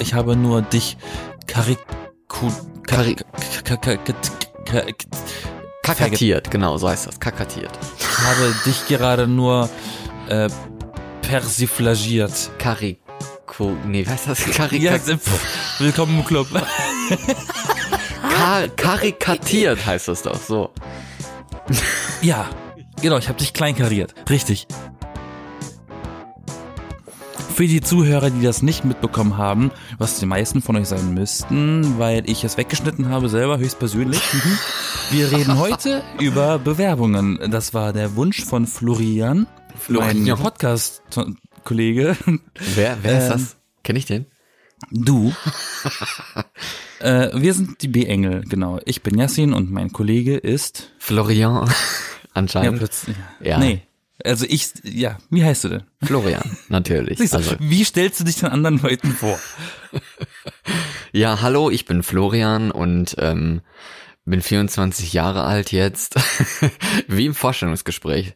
ich habe nur dich kariku, Kari- ka- ka- ka- ka- Kakatiert, genau, so heißt das. Kakatiert. Ich habe dich gerade nur äh, persiflagiert. Kariku, nee, wie heißt das? Karik Ja, willkommen im Club. Kar karikatiert heißt das doch, so. Ja, genau, ich habe dich kleinkariert. Richtig. Für die Zuhörer, die das nicht mitbekommen haben, was die meisten von euch sein müssten, weil ich es weggeschnitten habe selber, höchstpersönlich. Wir reden heute über Bewerbungen. Das war der Wunsch von Florian, Florian. mein Podcast-Kollege. Wer, wer ist Ähm, das? Kenn ich den? Du. äh, wir sind die B-Engel, genau. Ich bin Yassin und mein Kollege ist... Florian. Ja, Anscheinend. plötzlich. Ja. Nee. Also ich, ja, wie heißt du denn? Florian, natürlich. Du, Also, wie stellst du dich den anderen Leuten vor? ja, hallo, ich bin Florian und ähm, bin 24 Jahre alt jetzt. Wie im Vorstellungsgespräch.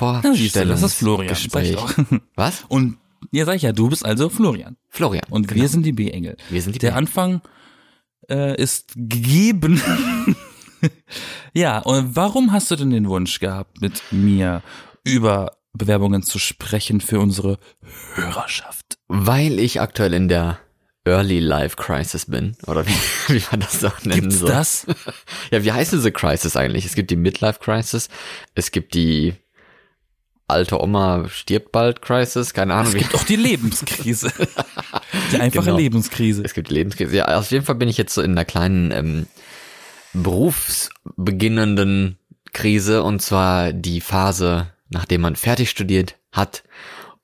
Ja, du, das ist Florian. Vorstellungsgespräch. Was? Und ja, sag ich ja, du bist also Florian. Florian. Und wir sind die B-Engel. Wir sind die Der. Anfang äh, ist gegeben. ja, und warum hast du denn den Wunsch gehabt, mit mir über Bewerbungen zu sprechen für unsere Hörerschaft? Weil ich aktuell in der Early Life Crisis bin. Oder wie, wie man das auch nennen Gibt's soll. das? Ja, wie heißt diese Crisis eigentlich? Es gibt die Midlife Crisis, es gibt die alte Oma stirbt bald Crisis, keine Ahnung. Es gibt auch die Lebenskrise. Die einfache Genau. Lebenskrise. Es gibt Lebenskrise. Ja, auf jeden Fall bin ich jetzt so in einer kleinen ähm, berufsbeginnenden Krise und zwar die Phase, nachdem man fertig studiert hat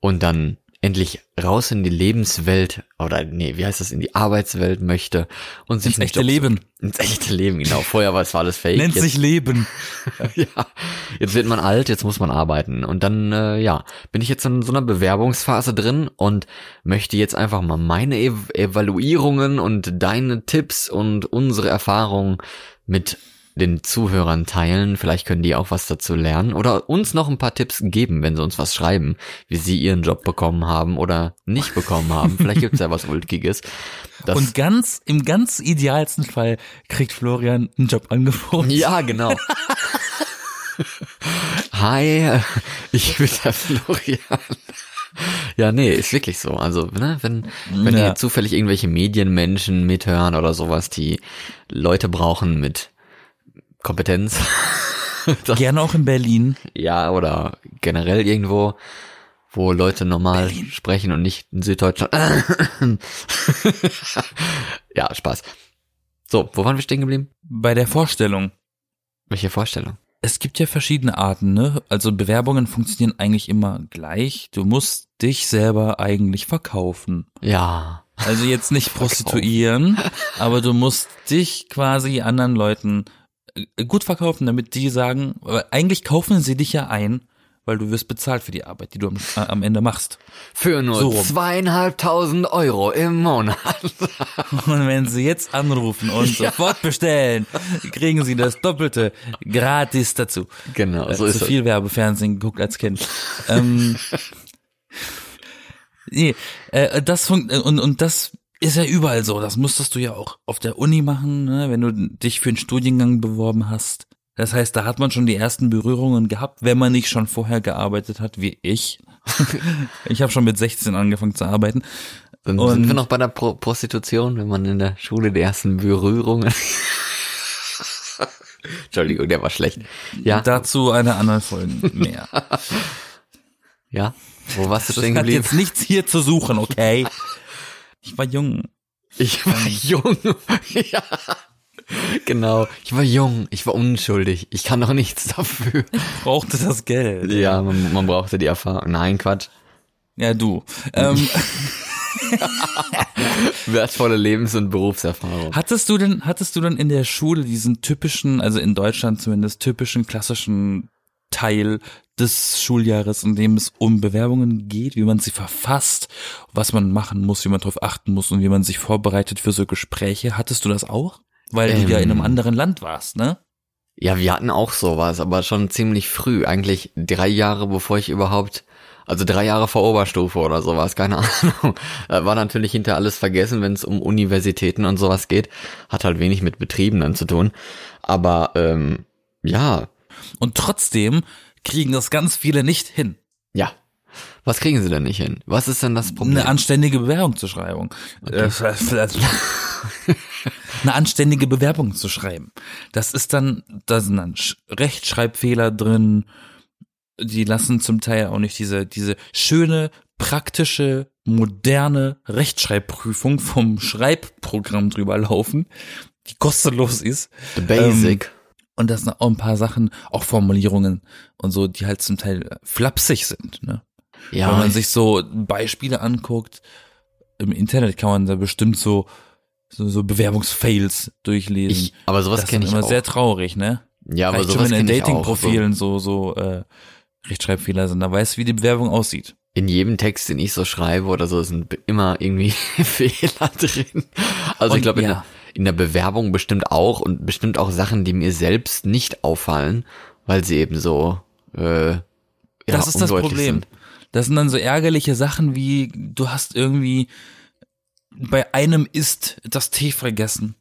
und dann endlich raus in die Lebenswelt oder nee, wie heißt das, in die Arbeitswelt möchte und sich Ins einen echte Job- Leben. Ins echte Leben, genau. Vorher war es alles fake. Nennt jetzt, sich Leben. ja, jetzt wird man alt, jetzt muss man arbeiten. Und dann, äh, ja, bin ich jetzt in so einer Bewerbungsphase drin und möchte jetzt einfach mal meine Ev Evaluierungen und deine Tipps und unsere Erfahrungen mit den Zuhörern teilen. Vielleicht können die auch was dazu lernen oder uns noch ein paar Tipps geben, wenn sie uns was schreiben, wie sie ihren Job bekommen haben oder nicht bekommen haben. Vielleicht gibt's ja was Ulkiges. Und ganz, im ganz idealsten Fall kriegt Florian ein Jobangebot. Ja, genau. Hi, ich bin der Florian. Ja, nee, ist wirklich so. Also, ne, wenn, wenn Ja. hier zufällig irgendwelche Medienmenschen mithören oder sowas, die Leute brauchen mit Kompetenz, Gerne auch in Berlin. ja, oder generell irgendwo, wo Leute normal Berlin. sprechen und nicht in Süddeutschland. ja, Spaß. So, wo waren wir stehen geblieben? Bei der Vorstellung. Welche Vorstellung? Es gibt ja verschiedene Arten, ne? Also Bewerbungen funktionieren eigentlich immer gleich. Du musst dich selber eigentlich verkaufen. Ja. Also jetzt nicht prostituieren, aber du musst dich quasi anderen Leuten gut verkaufen, damit die sagen, eigentlich kaufen sie dich ja ein, weil du wirst bezahlt für die Arbeit, die du am, äh, am Ende machst. Für nur So rum. zweieinhalbtausend Euro im Monat. Und wenn sie jetzt anrufen und sofort bestellen, kriegen sie das Doppelte gratis dazu. Genau, so äh, ist zu viel Werbefernsehen geguckt als Kind. ähm, nee, äh, das funkt, und, und das ist ja überall so. Das musstest du ja auch auf der Uni machen, ne, wenn du dich für einen Studiengang beworben hast. Das heißt, da hat man schon die ersten Berührungen gehabt, wenn man nicht schon vorher gearbeitet hat, wie ich. ich habe schon mit 16 angefangen zu arbeiten. Dann Und- sind wir noch bei der Pro Prostitution, wenn man in der Schule die ersten Berührungen. Entschuldigung, der war schlecht. Ja, Dazu eine andere Folge mehr. ja. Wo warst du Das stehen hat geblieben? jetzt nichts hier zu suchen, okay? Ich war jung. Ich war jung. ja. Genau. Ich war jung. Ich war unschuldig. Ich kann doch nichts dafür. Brauchte das Geld. Ja, man, man brauchte die Erfahrung. Nein, Quatsch. Ja, du. Ähm, Wertvolle Lebens- und Berufserfahrung. hattest du denn, hattest du denn in der Schule diesen typischen, also in Deutschland zumindest typischen klassischen Teil des Schuljahres, in dem es um Bewerbungen geht, wie man sie verfasst, was man machen muss, wie man darauf achten muss und wie man sich vorbereitet für so Gespräche? Hattest du das auch? Weil du ja in einem Ähm. anderen Land warst, ne? Ja, wir hatten auch sowas, aber schon ziemlich früh. Eigentlich drei Jahre bevor ich überhaupt Also drei Jahre vor Oberstufe oder sowas, keine Ahnung. War natürlich hinter alles vergessen, wenn es um Universitäten und sowas geht. Hat halt wenig mit Betrieben dann zu tun. Aber ähm, ja. Und trotzdem kriegen das ganz viele nicht hin. Ja. Was kriegen sie denn nicht hin? Was ist denn das Problem? Eine anständige Bewerbung zu schreiben. Okay. Eine anständige Bewerbung zu schreiben. Das ist dann, da sind dann Rechtschreibfehler drin. Die lassen zum Teil auch nicht diese, diese schöne, praktische, moderne Rechtschreibprüfung vom Schreibprogramm drüber laufen, die kostenlos ist. The basic. Ähm, und das sind auch ein paar Sachen, auch Formulierungen und so, die halt zum Teil flapsig sind, ne? Ja. Wenn man sich so Beispiele anguckt, im Internet kann man da bestimmt so, so, so Bewerbungsfails durchlesen. Ich, aber sowas kenne ich immer sehr traurig, ne? Ja, aber Vielleicht sowas schon in Dating-Profilen so, so äh, Rechtschreibfehler sind. Da weißt du, wie die Bewerbung aussieht. In jedem Text, den ich so schreibe oder so, sind immer irgendwie Fehler drin. Also und, ich glaube, ja. In der Bewerbung bestimmt auch und bestimmt auch Sachen, die mir selbst nicht auffallen, weil sie eben so äh, ja, das ist das Problem. Sind. Das sind dann so ärgerliche Sachen wie, du hast irgendwie bei einem ist das T vergessen.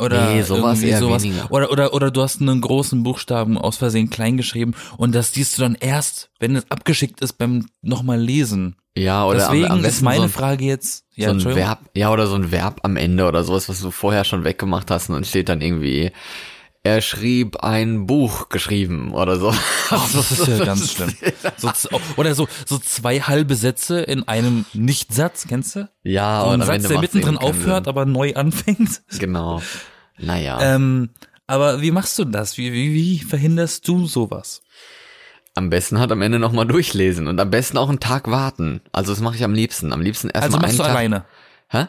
Oder nee, sowas eher sowas. Weniger. Oder, oder, oder du hast einen großen Buchstaben aus Versehen klein geschrieben und das siehst du dann erst, wenn es abgeschickt ist beim nochmal lesen. Ja, oder Deswegen am, am ist meine so ein, Frage jetzt, ja, so ein Verb, ja, oder so ein Verb am Ende oder sowas, was du vorher schon weggemacht hast und dann steht dann irgendwie er schrieb ein Buch geschrieben oder so. Ach, das ist ja ganz schlimm. So, oder so, so zwei halbe Sätze in einem Nichtsatz, kennst du? Ja, so ein Satz, der mittendrin aufhört, aber neu anfängt. Genau. Naja. Ähm, aber wie machst du das? Wie, wie, wie verhinderst du sowas? Am besten halt am Ende nochmal durchlesen und am besten auch einen Tag warten. Also das mache ich am liebsten. Am liebsten erstmal Also machst du Tag. alleine? Hä?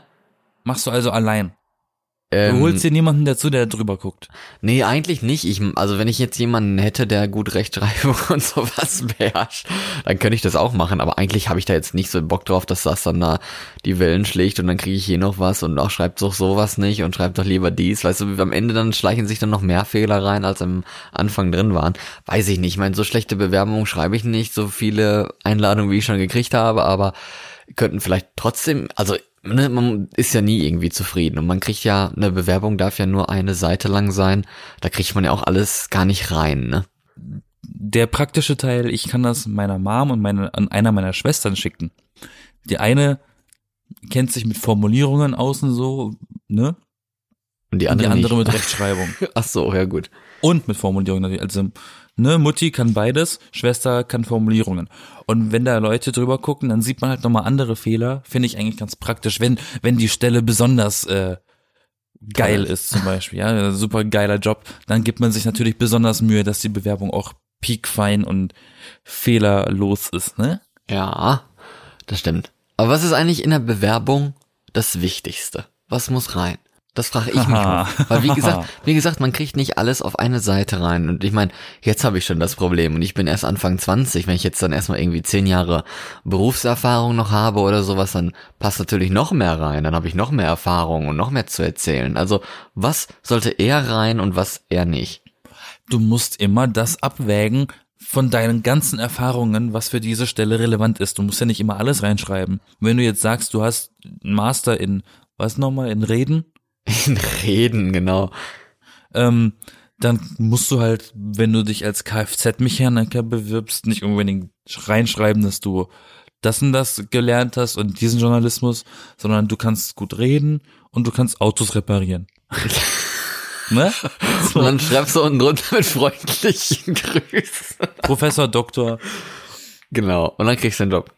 Machst du also allein? Ähm, du holst dir niemanden dazu, der drüber guckt. Nee, eigentlich nicht. Ich, also wenn ich jetzt jemanden hätte, der gut Rechtschreibung und sowas beherrscht, dann könnte ich das auch machen. Aber eigentlich habe ich da jetzt nicht so Bock drauf, dass das dann da die Wellen schlägt und dann kriege ich hier noch was und auch schreibt doch sowas nicht und schreibt doch lieber dies. Weißt du, am Ende dann schleichen sich dann noch mehr Fehler rein, als am Anfang drin waren. Weiß ich nicht. Ich meine, so schlechte Bewerbungen schreibe ich nicht, so viele Einladungen, wie ich schon gekriegt habe, aber könnten vielleicht trotzdem, also man ist ja nie irgendwie zufrieden und man kriegt ja, eine Bewerbung darf ja nur eine Seite lang sein, da kriegt man ja auch alles gar nicht rein, ne? Der praktische Teil, ich kann das meiner Mom und meine, an einer meiner Schwestern schicken. Die eine kennt sich mit Formulierungen außen so, ne? Und die andere, und die andere mit Rechtschreibung. Ach so, ja gut. Und mit Formulierungen natürlich. Also ne, Mutti kann beides, Schwester kann Formulierungen. Und wenn da Leute drüber gucken, dann sieht man halt nochmal andere Fehler. Finde ich eigentlich ganz praktisch, wenn, wenn die Stelle besonders äh, geil Toll. ist zum Beispiel, ja, super geiler Job, dann gibt man sich natürlich besonders Mühe, dass die Bewerbung auch piekfein und fehlerlos ist, ne? Ja, das stimmt. Aber was ist eigentlich in der Bewerbung das Wichtigste? Was muss rein? Das frage ich mich mal. Weil wie gesagt, wie gesagt, man kriegt nicht alles auf eine Seite rein. Und ich meine, jetzt habe ich schon das Problem und ich bin erst Anfang 20. Wenn ich jetzt dann erstmal irgendwie zehn Jahre Berufserfahrung noch habe oder sowas, dann passt natürlich noch mehr rein. Dann habe ich noch mehr Erfahrung und noch mehr zu erzählen. Also was sollte eher rein und was eher nicht? Du musst immer das abwägen, von deinen ganzen Erfahrungen, was für diese Stelle relevant ist. Du musst ja nicht immer alles reinschreiben. Wenn du jetzt sagst, du hast einen Master in, was nochmal, in Reden in Reden, genau. Ähm, dann musst du halt, wenn du dich als Kfz-Mechaniker bewirbst, nicht unbedingt reinschreiben, dass du das und das gelernt hast und diesen Journalismus, sondern du kannst gut reden und du kannst Autos reparieren. ne? So. Und dann schreibst du unten drunter mit freundlichen Grüßen. Professor Doktor. Genau. Und dann kriegst du den Job.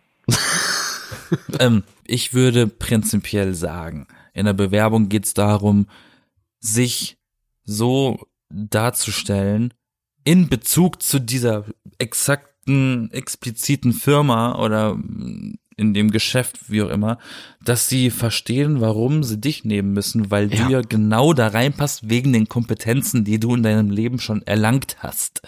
ähm, ich würde prinzipiell sagen, in der Bewerbung geht es darum, sich so darzustellen in Bezug zu dieser exakten, expliziten Firma oder in dem Geschäft, wie auch immer, dass sie verstehen, warum sie dich nehmen müssen, weil ja. du ja genau da reinpasst wegen den Kompetenzen, die du in deinem Leben schon erlangt hast.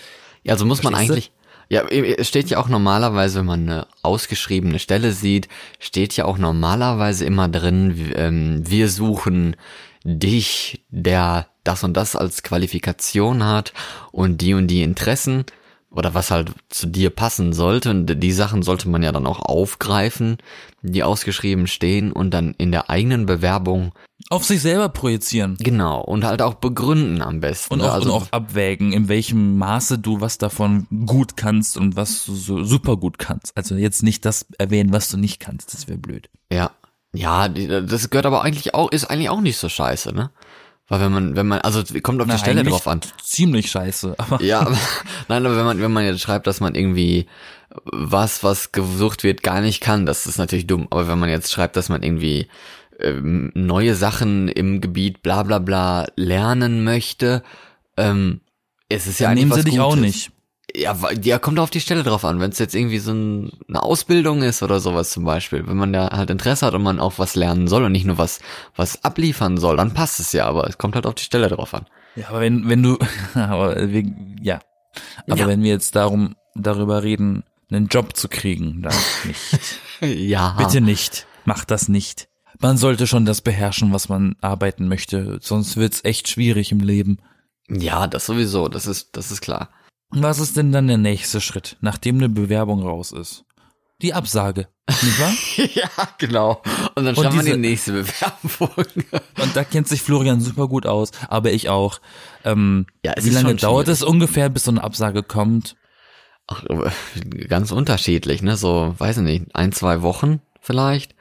Ja, also muss Verstehst man eigentlich, ja, es steht ja auch normalerweise, wenn man eine ausgeschriebene Stelle sieht, steht ja auch normalerweise immer drin, ähm, wir suchen dich, der das und das als Qualifikation hat und die und die Interessen. oder was halt zu dir passen sollte. Und die Sachen sollte man ja dann auch aufgreifen, die ausgeschrieben stehen und dann in der eigenen Bewerbung Auf sich selber projizieren. genau und halt auch begründen am besten. Und auch, also, und auch abwägen, in welchem Maße du was davon gut kannst und was du so super gut kannst. Also jetzt nicht das erwähnen, was du nicht kannst, das wäre blöd. ja, ja, die- das gehört aber eigentlich auch, ist eigentlich auch nicht so scheiße, ne? Weil wenn man, wenn man, also kommt auf die Na, Stelle eigentlich drauf an. Ziemlich scheiße, aber Ja, aber, nein, aber wenn man, wenn man jetzt schreibt, dass man irgendwie was, was gesucht wird, gar nicht kann, das ist natürlich dumm. Aber wenn man jetzt schreibt, dass man irgendwie ähm, neue Sachen im Gebiet bla bla bla lernen möchte, ähm, es ist ja dann eigentlich nehmen sie dich Gutes. auch nicht. Ja, ja, kommt auf die Stelle drauf an. Wenn es jetzt irgendwie so ein, eine Ausbildung ist oder sowas zum Beispiel, wenn man da halt Interesse hat und man auch was lernen soll und nicht nur was, was abliefern soll, dann passt es ja, aber es kommt halt auf die Stelle drauf an. Ja, aber wenn, wenn du, aber wir, ja. Aber Ja. wenn wir jetzt darum, darüber reden, einen Job zu kriegen, dann nicht. Ja. Bitte nicht. Mach das nicht. Man sollte schon das beherrschen, was man arbeiten möchte, sonst wird's echt schwierig im Leben. Ja, das sowieso, das ist, das ist klar. Was ist denn dann der nächste Schritt, nachdem eine Bewerbung raus ist? Die Absage, nicht wahr? ja, genau. Und dann schreibt man die nächste Bewerbung. Und da kennt sich Florian super gut aus, aber ich auch. Ähm, Ja, es wie lange dauert schwierig. es ungefähr, bis so eine Absage kommt? Ach, aber ganz unterschiedlich, ne? So, weiß ich nicht, ein, zwei Wochen vielleicht.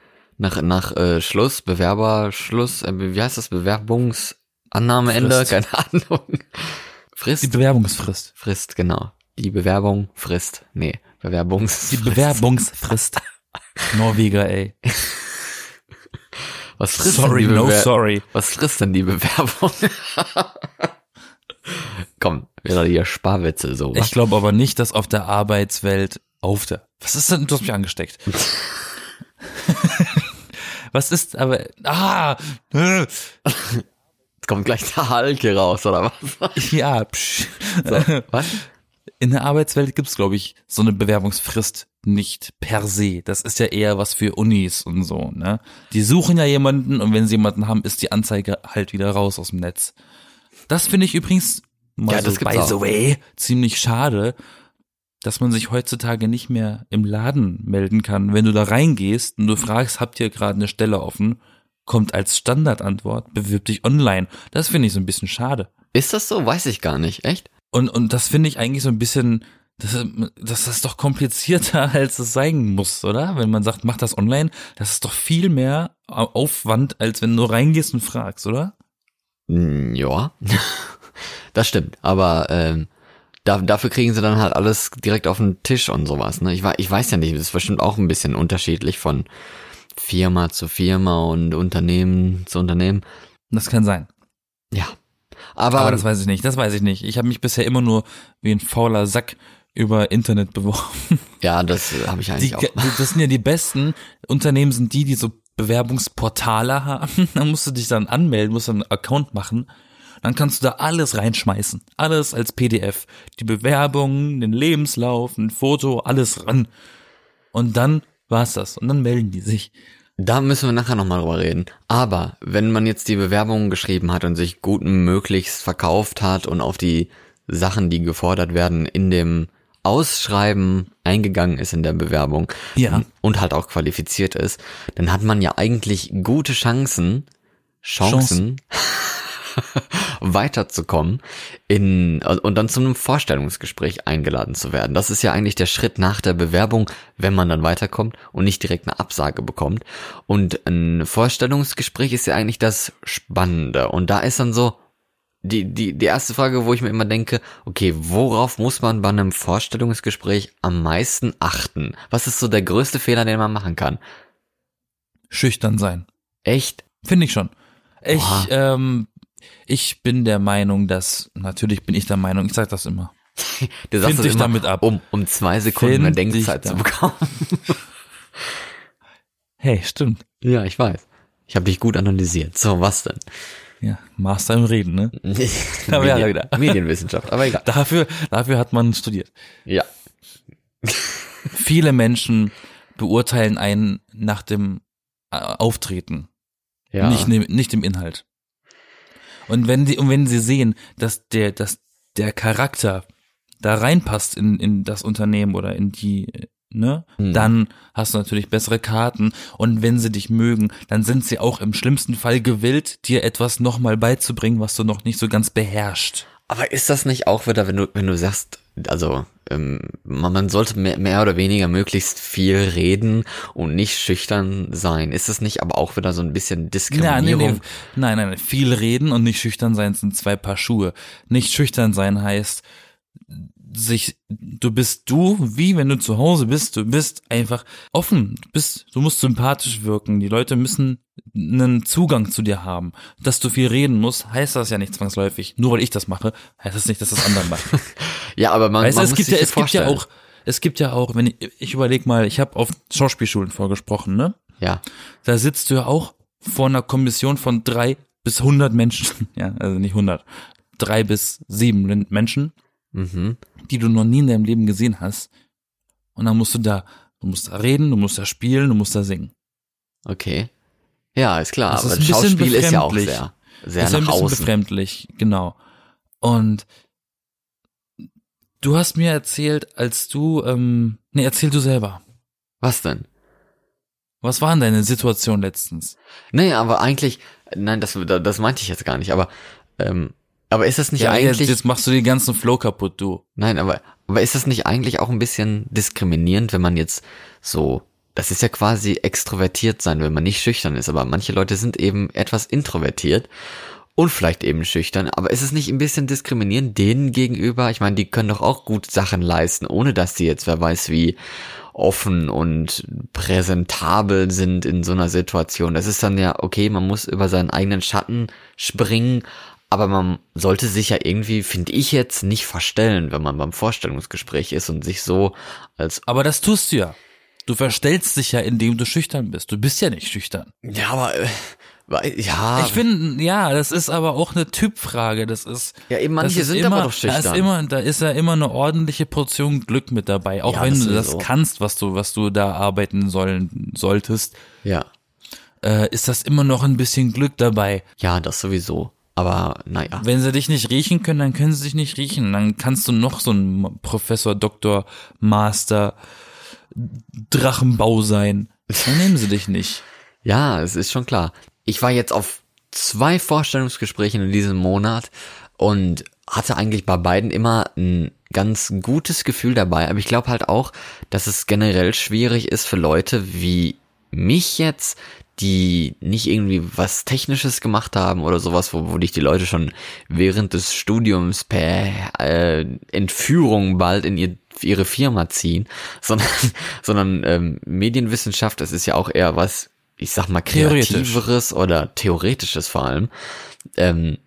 Nach, nach äh, Schluss, Bewerberschluss, äh, wie heißt das? Bewerbungsannahmeende? Keine Ahnung. Frist? Die Bewerbungsfrist. Frist, genau. Die Bewerbung, Frist. Nee, Bewerbungs. Die Bewerbungsfrist. Norweger, ey. Was frisst Sorry, denn die no Bewer sorry. Was frisst denn die Bewerbung? Komm, wieder hier Sparwitze so. Ich glaube aber nicht, dass auf der Arbeitswelt auf der. Was ist denn? Du hast mich angesteckt. Was ist aber. Ah! Jetzt kommt gleich der Hulk hier raus, oder was? Ja, psch. So, was? In der Arbeitswelt gibt's, glaube ich, so eine Bewerbungsfrist nicht per se. Das ist ja eher was für Unis und so, ne? Die suchen ja jemanden und wenn sie jemanden haben, ist die Anzeige halt wieder raus aus dem Netz. Das finde ich übrigens, mal Ja, so by the way, ziemlich schade, dass man sich heutzutage nicht mehr im Laden melden kann. Wenn du da reingehst und du fragst, habt ihr gerade eine Stelle offen, kommt als Standardantwort, bewirb dich online. Das finde ich so ein bisschen schade. Ist das so? Weiß ich gar nicht. Echt? Und, und das finde ich eigentlich so ein bisschen, das, das ist doch komplizierter, als es sein muss, oder? Wenn man sagt, mach das online, das ist doch viel mehr Aufwand, als wenn du reingehst und fragst, oder? Hm, Ja. das stimmt. Aber ähm, da, dafür kriegen sie dann halt alles direkt auf den Tisch und sowas. Ne? Ich, ich weiß ja nicht, das ist bestimmt auch ein bisschen unterschiedlich von Firma zu Firma und Unternehmen zu Unternehmen. Das kann sein. Ja. Aber, Aber das weiß ich nicht, das weiß ich nicht. Ich habe mich bisher immer nur wie ein fauler Sack über Internet beworben. ja, das äh, habe ich eigentlich Die, auch. das sind ja die besten Unternehmen, sind die, die so Bewerbungsportale haben. Da musst du dich dann anmelden, musst dann einen Account machen. Dann kannst du da alles reinschmeißen. Alles als PDF. Die Bewerbung, den Lebenslauf, ein Foto, alles ran. Und dann war's das. Und dann melden die sich. Da müssen wir nachher nochmal drüber reden. Aber wenn man jetzt die Bewerbung geschrieben hat und sich gut möglichst verkauft hat und auf die Sachen, die gefordert werden, in dem Ausschreiben eingegangen ist in der Bewerbung Ja. und halt auch qualifiziert ist, dann hat man ja eigentlich gute Chancen, Chancen, weiterzukommen in und dann zu einem Vorstellungsgespräch eingeladen zu werden. Das ist ja eigentlich der Schritt nach der Bewerbung, wenn man dann weiterkommt und nicht direkt eine Absage bekommt. Und ein Vorstellungsgespräch ist ja eigentlich das Spannende. Und da ist dann so die, die, die erste Frage, wo ich mir immer denke, okay, worauf muss man bei einem Vorstellungsgespräch am meisten achten? Was ist so der größte Fehler, den man machen kann? Schüchtern sein. Echt? Finde ich schon. Ich, ähm, ich bin der Meinung, dass, natürlich bin ich der Meinung, ich sag das immer. Du sagst Find dich immer, damit ab. Um, um zwei Sekunden mehr Find dich Denkzeit zu bekommen. Hey, stimmt. Ja, ich weiß. Ich habe dich gut analysiert. So, was denn? Ja, Master im Reden, ne? Medien. Medienwissenschaft, aber egal. Dafür, dafür hat man studiert. Ja. Viele Menschen beurteilen einen nach dem äh, Auftreten, Ja. nicht, ne- nicht im Inhalt. Und wenn die, und wenn sie sehen, dass der, dass der Charakter da reinpasst in, in das Unternehmen oder in die, ne, Hm. dann hast du natürlich bessere Karten und wenn sie dich mögen, dann sind sie auch im schlimmsten Fall gewillt, dir etwas nochmal beizubringen, was du noch nicht so ganz beherrscht. Aber ist das nicht auch wieder, wenn du, wenn du sagst, also ähm, man, man sollte mehr, mehr oder weniger möglichst viel reden und nicht schüchtern sein. Ist das nicht aber auch wieder so ein bisschen Ja, nee, Diskriminierung? nee, nein, nein, viel reden und nicht schüchtern sein sind zwei Paar Schuhe. Nicht schüchtern sein heißt, sich, du bist du, wie wenn du zu Hause bist, du bist einfach offen, du bist, du musst sympathisch wirken, die Leute müssen einen Zugang zu dir haben. Dass du viel reden musst, heißt das ja nicht zwangsläufig. Nur weil ich das mache, heißt das nicht, dass das andere machen. Ja, aber man, Weißt man es muss gibt sich ja, es gibt ja vorstellen. auch, es gibt ja auch, wenn ich, ich überleg mal, ich habe auf Schauspielschulen vorgesprochen, ne? Ja, da sitzt du ja auch vor einer Kommission von drei bis hundert Menschen, ja, also nicht hundert, drei bis sieben Menschen, mhm. die du noch nie in deinem Leben gesehen hast. Und dann musst du da, du musst da reden, du musst da spielen, du musst da singen. okay. Ja, ist klar, Das aber ist Schauspiel ist ja auch sehr, sehr ist ja ein nach bisschen außen. befremdlich, genau. Und du hast mir erzählt, als du, ähm, nee, erzähl du selber. Was denn? Was war denn deine Situation letztens? Nee, aber eigentlich, nein, das, das meinte ich jetzt gar nicht, aber, ähm, aber ist das nicht Ja, eigentlich, jetzt, jetzt machst du den ganzen Flow kaputt, du. nein, aber, aber ist das nicht eigentlich auch ein bisschen diskriminierend, wenn man jetzt so, das ist ja quasi extrovertiert sein, wenn man nicht schüchtern ist, aber manche Leute sind eben etwas introvertiert und vielleicht eben schüchtern, aber ist es nicht ein bisschen diskriminierend denen gegenüber? Ich meine, die können doch auch gut Sachen leisten, ohne dass die jetzt, wer weiß wie, offen und präsentabel sind in so einer Situation. Das ist dann ja, okay, man muss über seinen eigenen Schatten springen, aber man sollte sich ja irgendwie, finde ich jetzt, nicht verstellen, wenn man beim Vorstellungsgespräch ist und sich so als, Aber das tust du ja. Du verstellst dich ja, indem du schüchtern bist. Du bist ja nicht schüchtern. ja, aber, äh, ja, Ich finde, ja, das ist aber auch eine Typfrage. Das ist. Ja, eben, manche sind immer, aber doch Da ist schüchtern. immer, da ist ja immer eine ordentliche Portion Glück mit dabei. Auch Ja, wenn das du das sowieso. kannst, was du, was du da arbeiten sollen, solltest, ja, äh, ist das immer noch ein bisschen Glück dabei. ja, das sowieso. Aber, naja. Wenn sie dich nicht riechen können, dann können sie dich nicht riechen. Dann kannst du noch so ein Professor, Doktor, Master, Drachenbau sein. Dann nehmen sie dich nicht. Ja, es ist schon klar. Ich war jetzt auf zwei Vorstellungsgesprächen in diesem Monat und hatte eigentlich bei beiden immer ein ganz gutes Gefühl dabei. Aber ich glaube halt auch, dass es generell schwierig ist für Leute wie mich jetzt, die nicht irgendwie was Technisches gemacht haben oder sowas, wo, wo dich die Leute schon während des Studiums per äh, Entführung bald in ihr, ihre Firma ziehen, sondern, sondern ähm, Medienwissenschaft, das ist ja auch eher was, ich sag mal, kreativeres oder theoretisches vor allem. Ähm,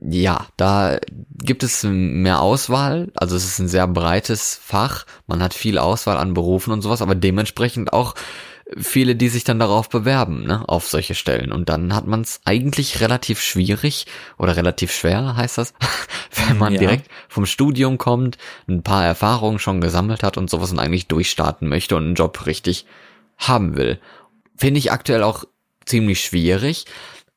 ja, da gibt es mehr Auswahl. Also es ist ein sehr breites Fach. Man hat viel Auswahl an Berufen und sowas, aber dementsprechend auch viele, die sich dann darauf bewerben, ne, auf solche Stellen. Und dann hat man es eigentlich relativ schwierig oder relativ schwer, heißt das, wenn man Ja. direkt vom Studium kommt, ein paar Erfahrungen schon gesammelt hat und sowas und eigentlich durchstarten möchte und einen Job richtig haben will. Finde ich aktuell auch ziemlich schwierig.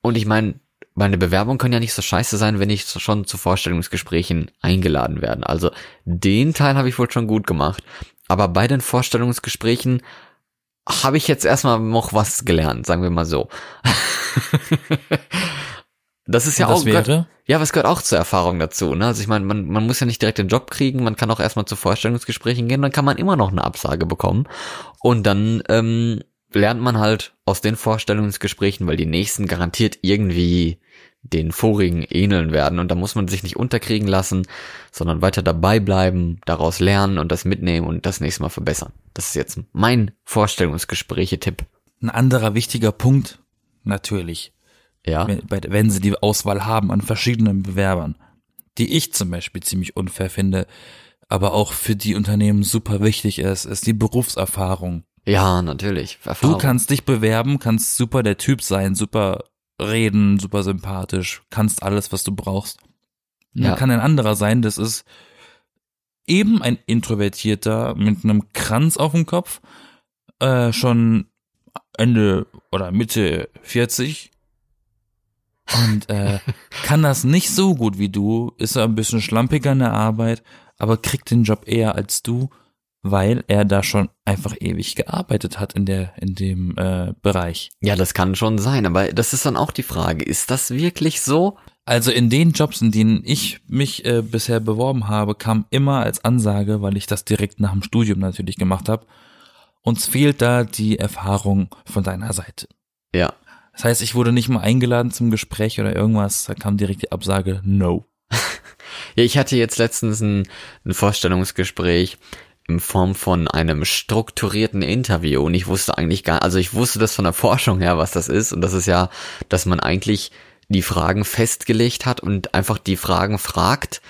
Und ich meine, meine Bewerbung kann ja nicht so scheiße sein, wenn ich schon zu Vorstellungsgesprächen eingeladen werde. Also den Teil habe ich wohl schon gut gemacht. Aber bei den Vorstellungsgesprächen habe ich jetzt erstmal noch was gelernt, sagen wir mal so. das ist ja das auch gehört- ja, was gehört auch zur Erfahrung dazu, ne? Also ich meine, man, man muss ja nicht direkt den Job kriegen, man kann auch erstmal zu Vorstellungsgesprächen gehen, dann kann man immer noch eine Absage bekommen. Und dann ähm, lernt man halt aus den Vorstellungsgesprächen, weil die nächsten garantiert irgendwie den vorigen ähneln werden. Und da muss man sich nicht unterkriegen lassen, sondern weiter dabei bleiben, daraus lernen und das mitnehmen und das nächste Mal verbessern. Das ist jetzt mein Vorstellungsgespräche-Tipp. Ein anderer wichtiger Punkt, natürlich, Ja. wenn, wenn sie die Auswahl haben an verschiedenen Bewerbern, die ich zum Beispiel ziemlich unfair finde, aber auch für die Unternehmen super wichtig ist, ist die Berufserfahrung. Ja, natürlich. Du Erfahrung. kannst dich bewerben, kannst super der Typ sein, super reden, super sympathisch, kannst alles, was du brauchst. Ja. Dann kann ein anderer sein, das ist eben ein Introvertierter mit einem Kranz auf dem Kopf, äh, schon Ende oder Mitte 40 und äh, kann das nicht so gut wie du, ist ein bisschen schlampiger in der Arbeit, aber kriegt den Job eher als du, weil er da schon einfach ewig gearbeitet hat in der in dem äh, Bereich. Ja, das kann schon sein, aber das ist dann auch die Frage, ist das wirklich so? Also in den Jobs, in denen ich mich äh, bisher beworben habe, kam immer als Ansage, weil ich das direkt nach dem Studium natürlich gemacht habe, uns fehlt da die Erfahrung von deiner Seite. Ja. Das heißt, ich wurde nicht mal eingeladen zum Gespräch oder irgendwas, da kam direkt die Absage, no. Ja, ich hatte jetzt letztens ein, ein Vorstellungsgespräch in Form von einem strukturierten Interview und ich wusste eigentlich gar, also ich wusste das von der Forschung her, was das ist und das ist ja, dass man eigentlich die Fragen festgelegt hat und einfach die Fragen fragt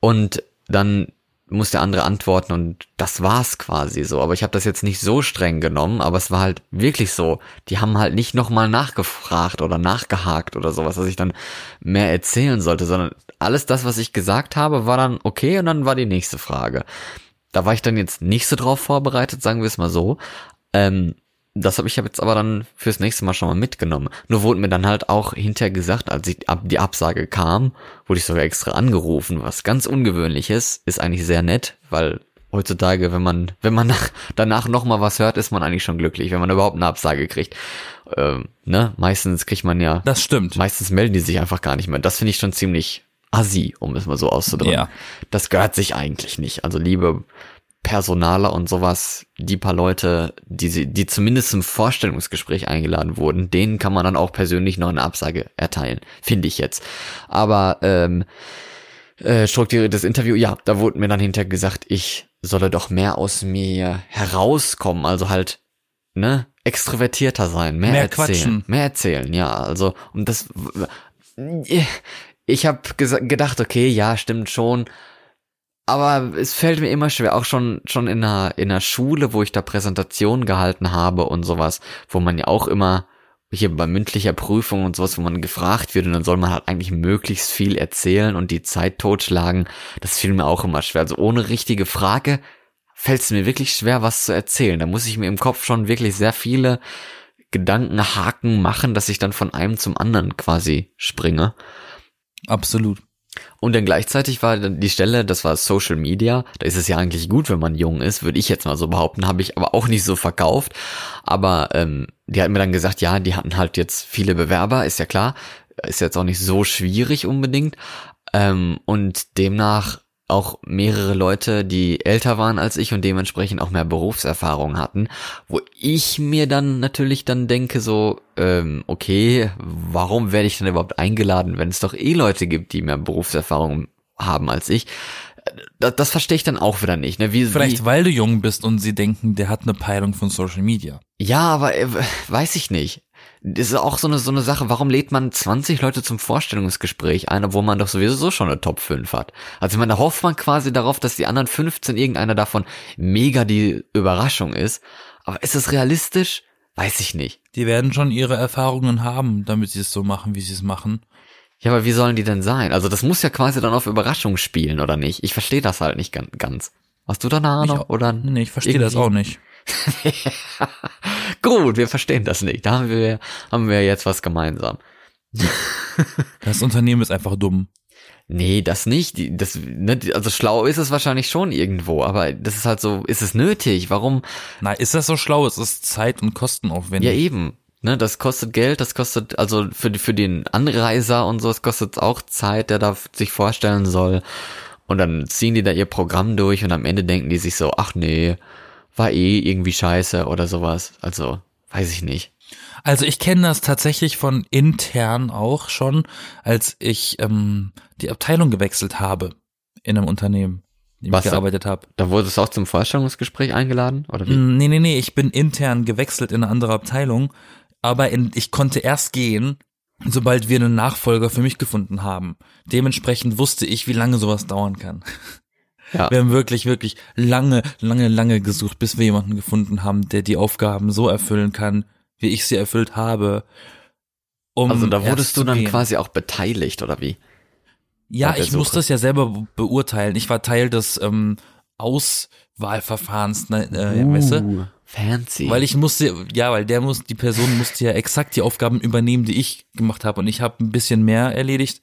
und dann muss der andere antworten und das war's quasi so. Aber ich habe das jetzt nicht so streng genommen, aber es war halt wirklich so. Die haben halt nicht nochmal nachgefragt oder nachgehakt oder sowas, dass ich dann mehr erzählen sollte, sondern alles das, was ich gesagt habe, war dann okay und dann war die nächste Frage. Da war ich dann jetzt nicht so drauf vorbereitet, sagen wir es mal so. Ähm, das habe ich jetzt aber dann fürs nächste Mal schon mal mitgenommen. Nur wurde mir dann halt auch hinterher gesagt, als ich, ab, die Absage kam, wurde ich sogar extra angerufen, was ganz ungewöhnlich ist, ist eigentlich sehr nett, weil heutzutage, wenn man, wenn man nach, danach noch mal was hört, ist man eigentlich schon glücklich, wenn man überhaupt eine Absage kriegt. Ähm, ne, meistens kriegt man ja. Das stimmt. Meistens melden die sich einfach gar nicht mehr. Das finde ich schon ziemlich assi, um es mal so auszudrücken. Ja. Das gehört sich eigentlich nicht. Also liebe Personaler und sowas, die paar Leute, die, sie, die zumindest zum Vorstellungsgespräch eingeladen wurden, denen kann man dann auch persönlich noch eine Absage erteilen, finde ich jetzt. Aber ähm, äh, strukturiertes Interview, ja, da wurde mir dann hinterher gesagt, ich solle doch mehr aus mir herauskommen, also halt, ne, extrovertierter sein, mehr, Mehr erzählen, quatschen. mehr erzählen, ja, also und das, ich habe gedacht, okay, ja, stimmt schon, aber es fällt mir immer schwer, auch schon schon in einer in einer Schule, wo ich da Präsentationen gehalten habe und sowas, wo man ja auch immer hier bei mündlicher Prüfung und sowas, wo man gefragt wird und dann soll man halt eigentlich möglichst viel erzählen und die Zeit totschlagen. Das fiel mir auch immer schwer. Also ohne richtige Frage fällt es mir wirklich schwer, was zu erzählen. Da muss ich mir im Kopf schon wirklich sehr viele Gedankenhaken machen, dass ich dann von einem zum anderen quasi springe. Absolut. Und dann gleichzeitig war dann die Stelle, das war Social Media. Da ist es ja eigentlich gut, wenn man jung ist, würde ich jetzt mal so behaupten. Habe ich aber auch nicht so verkauft. Aber ähm, die hat mir dann gesagt, ja, die hatten halt jetzt viele Bewerber, ist ja klar. Ist jetzt auch nicht so schwierig unbedingt. Ähm, und demnach auch mehrere Leute, die älter waren als ich und dementsprechend auch mehr Berufserfahrung hatten, wo ich mir dann natürlich dann denke so, ähm, okay, warum werde ich dann überhaupt eingeladen, wenn es doch eh Leute gibt, die mehr Berufserfahrung haben als ich? Das, das verstehe ich dann auch wieder nicht. Ne? Wie, Vielleicht wie, weil du jung bist und sie denken, der hat eine Peilung von Social Media. ja, aber äh, weiß ich nicht. Das ist auch so eine, so eine Sache, warum lädt man 20 Leute zum Vorstellungsgespräch ein, obwohl man doch sowieso schon eine Top 5 hat? Also ich meine, da hofft man quasi darauf, dass die anderen 15 irgendeiner davon mega die Überraschung ist. Aber ist es realistisch? Weiß ich nicht. Die werden schon ihre Erfahrungen haben, damit sie es so machen, wie sie es machen. Ja, aber wie sollen die denn sein? Also das muss ja quasi dann auf Überraschung spielen, oder nicht? Ich verstehe das halt nicht gan- ganz. Hast du da eine Ahnung? Ich- oder Nee, ich verstehe das auch nicht. Gut, wir verstehen das nicht. Da haben wir, haben wir jetzt was gemeinsam. Das Unternehmen ist einfach dumm. Nee, das nicht. Das, ne, also schlau ist es wahrscheinlich schon irgendwo, aber das ist halt so, ist es nötig? Warum? Na, ist das so schlau? Es ist Zeit- und Kostenaufwendig. Ja, eben. Ne, das kostet Geld, das kostet, also für, für den Anreiser und so, es kostet auch Zeit, der da sich vorstellen soll. Und dann ziehen die da ihr Programm durch und am Ende denken die sich so, ach nee, war eh irgendwie scheiße oder sowas. Also, weiß ich nicht. Also ich kenne das tatsächlich von intern auch schon, als ich ähm, die Abteilung gewechselt habe in einem Unternehmen, in dem Was ich gearbeitet habe. Da wurde es auch zum Vorstellungsgespräch eingeladen, oder wie? Mm, Nee, nee, nee, ich bin intern gewechselt in eine andere Abteilung, aber in, ich konnte erst gehen, sobald wir einen Nachfolger für mich gefunden haben. Dementsprechend wusste ich, wie lange sowas dauern kann. Ja. Wir haben wirklich, wirklich lange, lange, lange gesucht, bis wir jemanden gefunden haben, der die Aufgaben so erfüllen kann, wie ich sie erfüllt habe. Um Also da wurdest du dann gehen. quasi auch beteiligt, oder wie? Ja, ich muss Suche. das ja selber be- beurteilen. Ich war Teil des ähm, Auswahlverfahrens, ne, äh, ja, weißt du? Uh, fancy. Weil ich musste, ja, weil der muss, die Person musste ja exakt die Aufgaben übernehmen, die ich gemacht habe. Und ich habe ein bisschen mehr erledigt.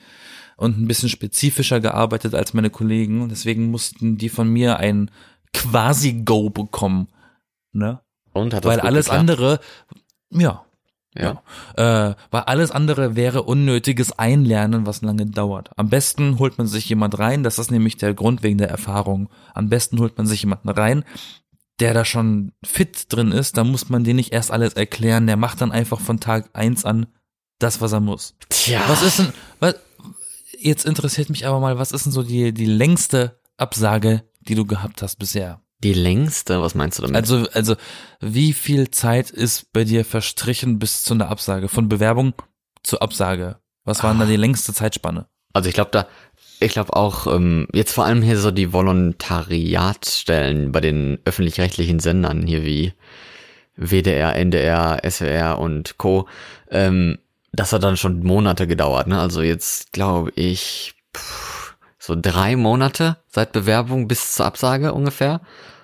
Und ein bisschen spezifischer gearbeitet als meine Kollegen. Und deswegen mussten die von mir ein quasi Go bekommen. Ne? Und hat das Weil alles geklappt? andere, ja, Ja. äh, weil alles andere wäre unnötiges Einlernen, was lange dauert. Am besten holt man sich jemand rein, das ist nämlich der Grund wegen der Erfahrung. Am besten holt man sich jemanden rein, der da schon fit drin ist, da muss man den nicht erst alles erklären, der macht dann einfach von Tag eins an das, was er muss. Tja. Was ist denn, was, jetzt interessiert mich aber mal, was ist denn so die, die längste Absage, die du gehabt hast bisher? die längste? Was meinst du damit? Also, also, wie viel Zeit ist bei dir verstrichen bis zu einer Absage? Von Bewerbung zur Absage? Was war denn da die längste Zeitspanne? Also ich glaube da, ich glaube auch, ähm, jetzt vor allem hier so die Volontariatstellen bei den öffentlich-rechtlichen Sendern hier wie WDR, NDR, SWR und Co. Ähm, das hat dann schon Monate gedauert, ne? Also jetzt glaube ich pff, so drei Monate seit Bewerbung bis zur Absage ungefähr.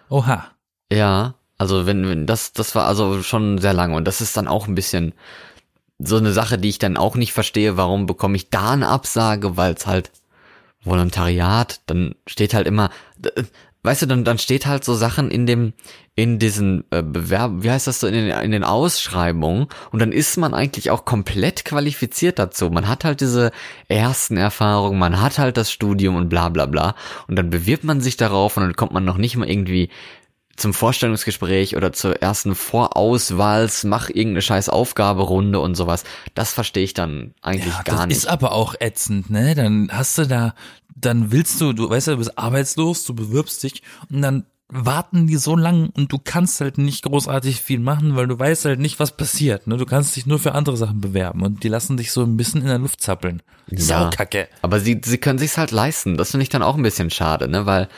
Oha. Ja, also wenn, wenn das, das war also schon sehr lange und das ist dann auch ein bisschen so eine Sache, die ich dann auch nicht verstehe, warum bekomme ich da eine Absage, weil es halt Volontariat, dann steht halt immer, weißt du, dann, dann steht halt so Sachen in dem, in diesen äh, Bewerb, wie heißt das so, in den, in den Ausschreibungen und dann ist man eigentlich auch komplett qualifiziert dazu. Man hat halt diese ersten Erfahrungen, man hat halt das Studium und bla bla bla und dann bewirbt man sich darauf und dann kommt man noch nicht mal irgendwie zum Vorstellungsgespräch oder zur ersten Vorauswahls, mach irgendeine scheiß Aufgaberunde und sowas. Das verstehe ich dann eigentlich Ja, gar das nicht. ist aber auch ätzend, ne? Dann hast du da, dann willst du, du weißt ja, du bist arbeitslos, du bewirbst dich und dann warten die so lang und du kannst halt nicht großartig viel machen, weil du weißt halt nicht, was passiert. Ne? Du kannst dich nur für andere Sachen bewerben und die lassen dich so ein bisschen in der Luft zappeln. Saukacke. Aber sie, sie können sich's halt leisten. Das finde ich dann auch ein bisschen schade, ne? Weil,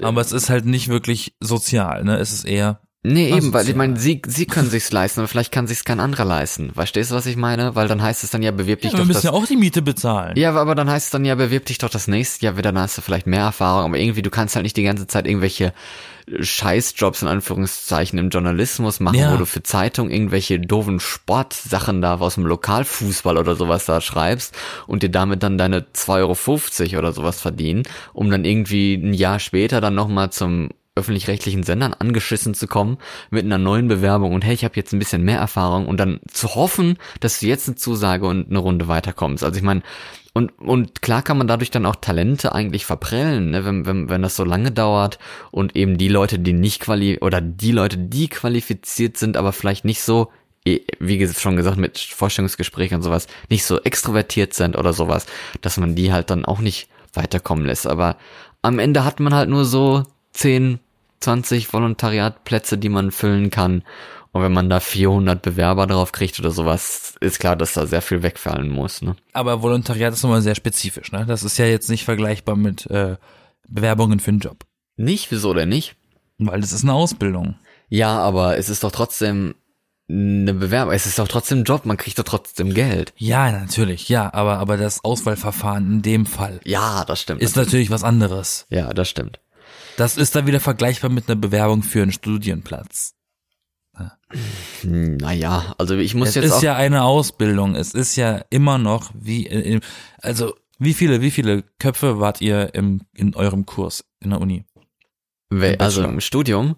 Aber es ist halt nicht wirklich sozial, ne? Es ist eher, nee, eben, weil ich meine, sie, sie können sich's leisten, aber vielleicht kann sich's kein anderer leisten. Verstehst du, was ich meine? Weil dann heißt es dann ja, bewirb dich ja, wir doch müssen das. ja auch die Miete bezahlen. Ja, aber dann heißt es dann ja, bewirb dich doch das nächste Jahr wieder, dann hast du vielleicht mehr Erfahrung, aber irgendwie, du kannst halt nicht die ganze Zeit irgendwelche Scheißjobs in Anführungszeichen im Journalismus machen, Ja. wo du für Zeitung irgendwelche doofen Sportsachen da aus dem Lokalfußball oder sowas da schreibst und dir damit dann deine 2,50 Euro oder sowas verdienen, um dann irgendwie ein Jahr später dann nochmal zum öffentlich-rechtlichen Sendern angeschissen zu kommen mit einer neuen Bewerbung und hey, ich habe jetzt ein bisschen mehr Erfahrung und dann zu hoffen, dass du jetzt eine Zusage und eine Runde weiterkommst. Also ich meine, und, und klar kann man dadurch dann auch Talente eigentlich verprellen, ne, wenn, wenn, wenn das so lange dauert und eben die Leute, die nicht quali oder die Leute, die qualifiziert sind, aber vielleicht nicht so, eh, wie schon gesagt, mit Vorstellungsgesprächen und sowas, nicht so extrovertiert sind oder sowas, dass man die halt dann auch nicht weiterkommen lässt. Aber am Ende hat man halt nur so 10, 20 Volontariatplätze, die man füllen kann. Und wenn man da 400 Bewerber drauf kriegt oder sowas, ist klar, dass da sehr viel wegfallen muss, ne? Aber Volontariat ist nochmal sehr spezifisch, ne? Das ist ja jetzt nicht vergleichbar mit äh, Bewerbungen für einen Job. Nicht, wieso denn nicht? Weil das ist eine Ausbildung. Ja, aber es ist doch trotzdem eine Bewerbung, es ist doch trotzdem ein Job, man kriegt doch trotzdem Geld. Ja, natürlich, ja, aber, aber das Auswahlverfahren in dem Fall Ja, das stimmt. ist natürlich was anderes. ja, das stimmt. Das ist dann wieder vergleichbar mit einer Bewerbung für einen Studienplatz. Hm, Naja, also ich muss Es jetzt ist auch, ja eine Ausbildung. Es ist ja immer noch wie, in, also wie viele, wie viele Köpfe wart ihr im, in eurem Kurs in der Uni? im also im Studium,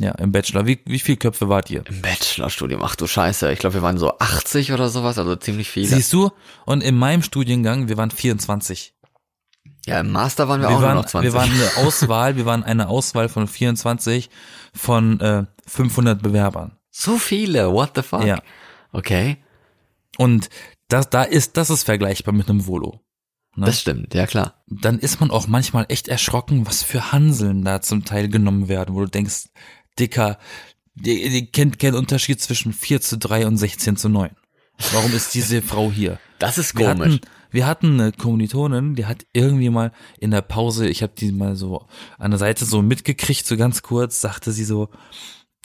Ja, im Bachelor. Wie, wie viele Köpfe wart ihr? im Bachelorstudium, ach du Scheiße, ich glaube, wir waren so 80 oder sowas, also ziemlich viele. Siehst du? Und in meinem Studiengang, wir waren 24. ja, im Master waren wir, Wir auch waren, noch 20. wir waren eine Auswahl, wir waren eine Auswahl von 24 von äh, 500 Bewerbern. so viele, what the fuck? Ja. Okay, Und das, da ist, das ist vergleichbar mit einem Volo. Ne? das stimmt, ja klar. Dann ist man auch manchmal echt erschrocken, was für Hanseln da zum Teil genommen werden, wo du denkst, Dicker, die, die kennt keinen Unterschied zwischen 4 zu 3 und 16 zu 9. Warum ist diese Frau hier? Das ist Wir komisch. hatten, wir hatten eine Kommilitonin, die hat irgendwie mal in der Pause, ich habe die mal so an der Seite so mitgekriegt, so ganz kurz, sagte sie so,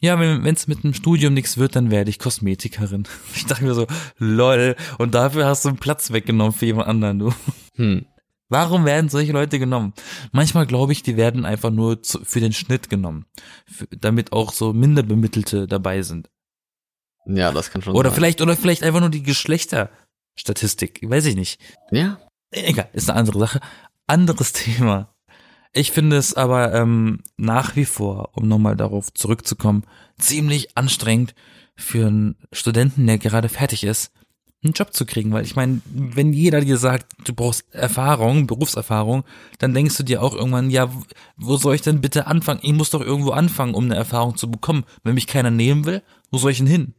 ja, wenn es mit dem Studium nichts wird, dann werde ich Kosmetikerin. Ich dachte mir so, lol, und dafür hast du einen Platz weggenommen für jemand anderen, du. Hm. Warum werden solche Leute genommen? Manchmal glaube ich, die werden einfach nur zu, für den Schnitt genommen, für, damit auch so Minderbemittelte dabei sind. Ja, das kann schon Oder sein. vielleicht, oder vielleicht einfach nur die Geschlechterstatistik, weiß ich nicht. Ja, Egal, ist eine andere Sache. Anderes Thema. Ich finde es aber ähm, nach wie vor, um nochmal darauf zurückzukommen, ziemlich anstrengend für einen Studenten, der gerade fertig ist, einen Job zu kriegen, weil ich meine, wenn jeder dir sagt, du brauchst Erfahrung, Berufserfahrung, dann denkst du dir auch irgendwann, ja, wo soll ich denn bitte anfangen? Ich muss doch irgendwo anfangen, um eine Erfahrung zu bekommen. Wenn mich keiner nehmen will, wo soll ich denn hin?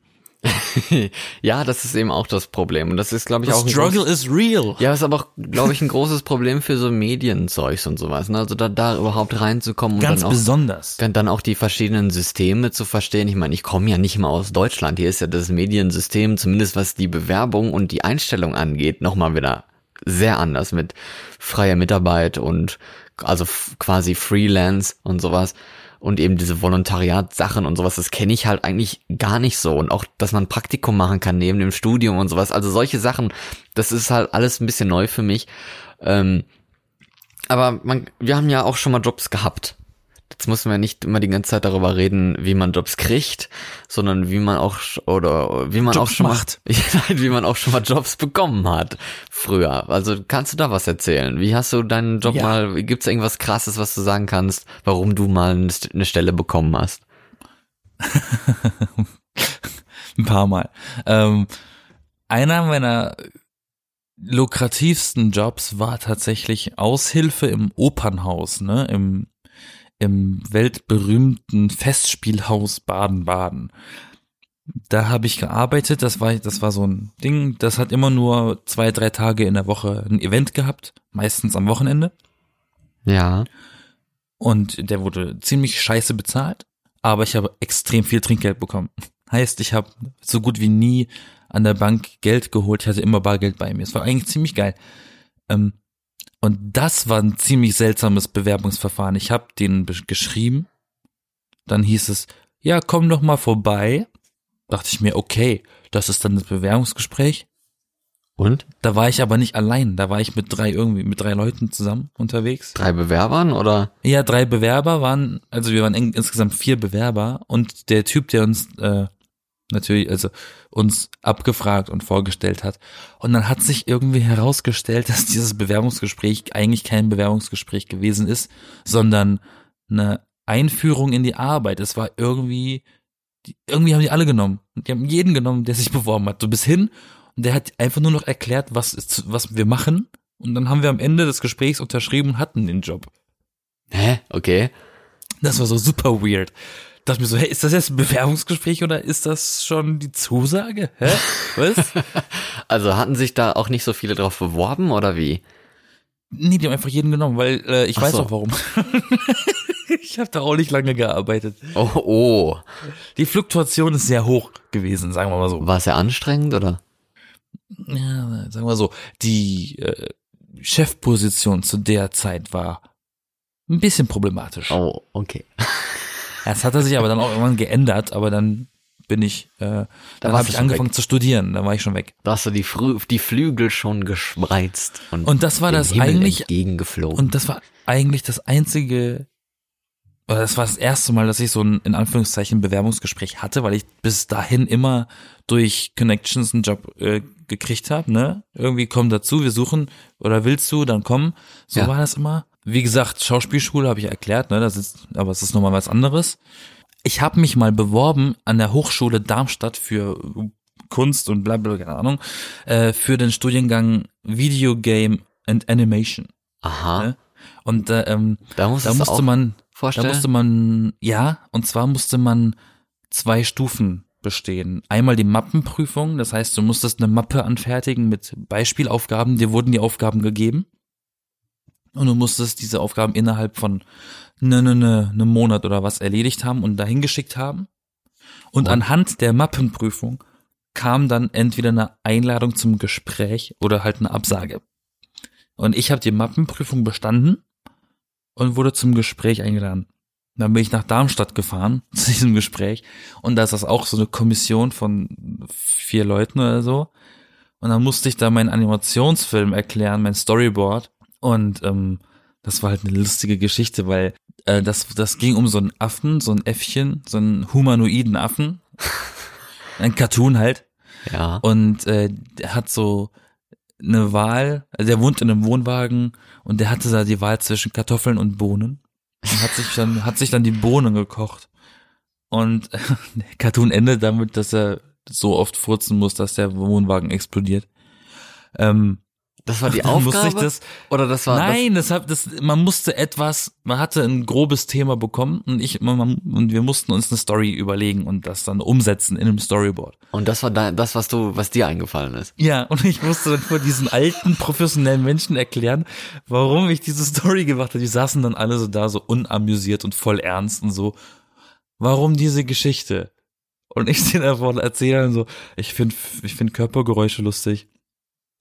Ja, das ist eben auch das Problem. Und das ist, glaube ich, The auch. ein struggle is real. Ja, ist aber auch, glaube ich, ein großes Problem für so Medienzeugs und sowas. Ne? Also da, da überhaupt reinzukommen und Ganz dann auch, besonders. dann, dann auch die verschiedenen Systeme zu verstehen. Ich meine, ich komme ja nicht mal aus Deutschland. Hier ist ja das Mediensystem, zumindest was die Bewerbung und die Einstellung angeht, nochmal wieder sehr anders mit freier Mitarbeit und also quasi Freelance und sowas. Und eben diese Volontariat-Sachen und sowas, das kenne ich halt eigentlich gar nicht so. Und auch, dass man Praktikum machen kann neben dem Studium und sowas. Also solche Sachen, das ist halt alles ein bisschen neu für mich. Ähm, aber man, wir haben ja auch schon mal Jobs gehabt. Jetzt müssen wir nicht immer die ganze Zeit darüber reden, wie man Jobs kriegt, sondern wie man auch oder wie man Jobs auch schon macht. mal wie man auch schon mal Jobs bekommen hat früher. Also kannst du da was erzählen? Wie hast du deinen Job Ja. mal? Gibt's irgendwas Krasses, was du sagen kannst, warum du mal eine Stelle bekommen hast? Ein paar Mal. Ähm, einer meiner lukrativsten Jobs war tatsächlich Aushilfe im Opernhaus, ne, im, im weltberühmten Festspielhaus Baden-Baden. Da habe ich gearbeitet, das war, das war so ein Ding, das hat immer nur zwei, drei Tage in der Woche ein Event gehabt, meistens am Wochenende. Ja. Und der wurde ziemlich scheiße bezahlt, aber ich habe extrem viel Trinkgeld bekommen. Heißt, ich habe so gut wie nie an der Bank Geld geholt, ich hatte immer Bargeld bei mir. Es war eigentlich ziemlich geil. Ähm, und das war ein ziemlich seltsames Bewerbungsverfahren. Ich habe denen be- geschrieben, dann hieß es, ja, komm doch mal vorbei. Dachte ich mir, okay, das ist dann das Bewerbungsgespräch. Und? Da war ich aber nicht allein, da war ich mit drei irgendwie, mit drei Leuten zusammen unterwegs. Drei Bewerbern oder? Ja, drei Bewerber waren, also wir waren insgesamt vier Bewerber und der Typ, der uns äh, natürlich, also uns abgefragt und vorgestellt hat. Und dann hat sich irgendwie herausgestellt, dass dieses Bewerbungsgespräch eigentlich kein Bewerbungsgespräch gewesen ist, sondern eine Einführung in die Arbeit. Es war irgendwie, irgendwie haben die alle genommen. Die haben jeden genommen, der sich beworben hat. Du bist hin und der hat einfach nur noch erklärt, was ist, was wir machen. Und dann haben wir am Ende des Gesprächs unterschrieben und hatten den Job. Hä? Okay. Das war so super weird. Dachte mir so, hey, ist das jetzt ein Bewerbungsgespräch oder ist das schon die Zusage? Hä? Was? Also hatten sich da auch nicht so viele drauf beworben oder wie? nee, die haben einfach jeden genommen, weil äh, ich Ach weiß so. auch warum. ich habe da auch nicht lange gearbeitet. Oh, oh. Die Fluktuation ist sehr hoch gewesen, sagen wir mal so. War es ja anstrengend oder? Ja, sagen wir so, die äh, Chefposition zu der Zeit war ein bisschen problematisch. Oh, okay. Das hat er sich aber dann auch irgendwann geändert, aber dann bin ich, äh, dann warst habe ich angefangen weg. zu studieren, dann war ich schon weg. Da hast du die, Frü die Flügel schon gespreizt und, Und das war das Himmel eigentlich, entgegengeflogen. und das war eigentlich das einzige, oder das war das erste Mal, dass ich so ein, in Anführungszeichen, Bewerbungsgespräch hatte, weil ich bis dahin immer durch Connections einen Job äh, gekriegt habe, ne? Irgendwie komm dazu, wir suchen, oder willst du, dann komm. So Ja. war das immer. Wie gesagt, Schauspielschule habe ich erklärt, ne? Das ist, aber es ist nochmal was anderes. Ich habe mich mal beworben an der Hochschule Darmstadt für Kunst und bla bla, keine Ahnung, äh, für den Studiengang Video Game and Animation. Aha. ne? Und äh, ähm, Da, da musste man, da vorstellen. musste man, ja, und zwar musste man zwei Stufen bestehen. Einmal die Mappenprüfung, das heißt, du musstest eine Mappe anfertigen mit Beispielaufgaben, dir wurden die Aufgaben gegeben. Und du musstest diese Aufgaben innerhalb von ne, ne, ne, einem Monat oder was erledigt haben und dahin geschickt haben. Und Und? anhand der Mappenprüfung kam dann entweder eine Einladung zum Gespräch oder halt eine Absage. Und ich habe die Mappenprüfung bestanden und wurde zum Gespräch eingeladen. Dann bin ich nach Darmstadt gefahren zu diesem Gespräch und da ist das auch so eine Kommission von vier Leuten oder so. Und dann musste ich da meinen Animationsfilm erklären, mein Storyboard. Und ähm, das war halt eine lustige Geschichte, weil äh, das, das ging um so einen Affen, so ein Äffchen, so einen humanoiden Affen. Ein Cartoon halt. ja. Und äh, der hat so eine Wahl, also der wohnt in einem Wohnwagen und der hatte da die Wahl zwischen Kartoffeln und Bohnen und hat sich dann, hat sich dann die Bohnen gekocht. Und der Cartoon endet damit, dass er so oft furzen muss, dass der Wohnwagen explodiert. Ähm, Das war die dann musste Aufgabe? ich das, Oder das war Nein, das hat, das, man musste etwas, man hatte ein grobes Thema bekommen und ich, man, man, und wir mussten uns eine Story überlegen und das dann umsetzen in einem Storyboard. das, und das war dein, das, was du, was dir eingefallen ist. Ja, und ich musste dann vor diesen alten professionellen Menschen erklären, warum ich diese Story gemacht habe. Die saßen dann alle so da, so unamüsiert und voll ernst und so. Warum diese Geschichte? Und ich den davon erzähle so, ich finde, ich finde Körpergeräusche lustig.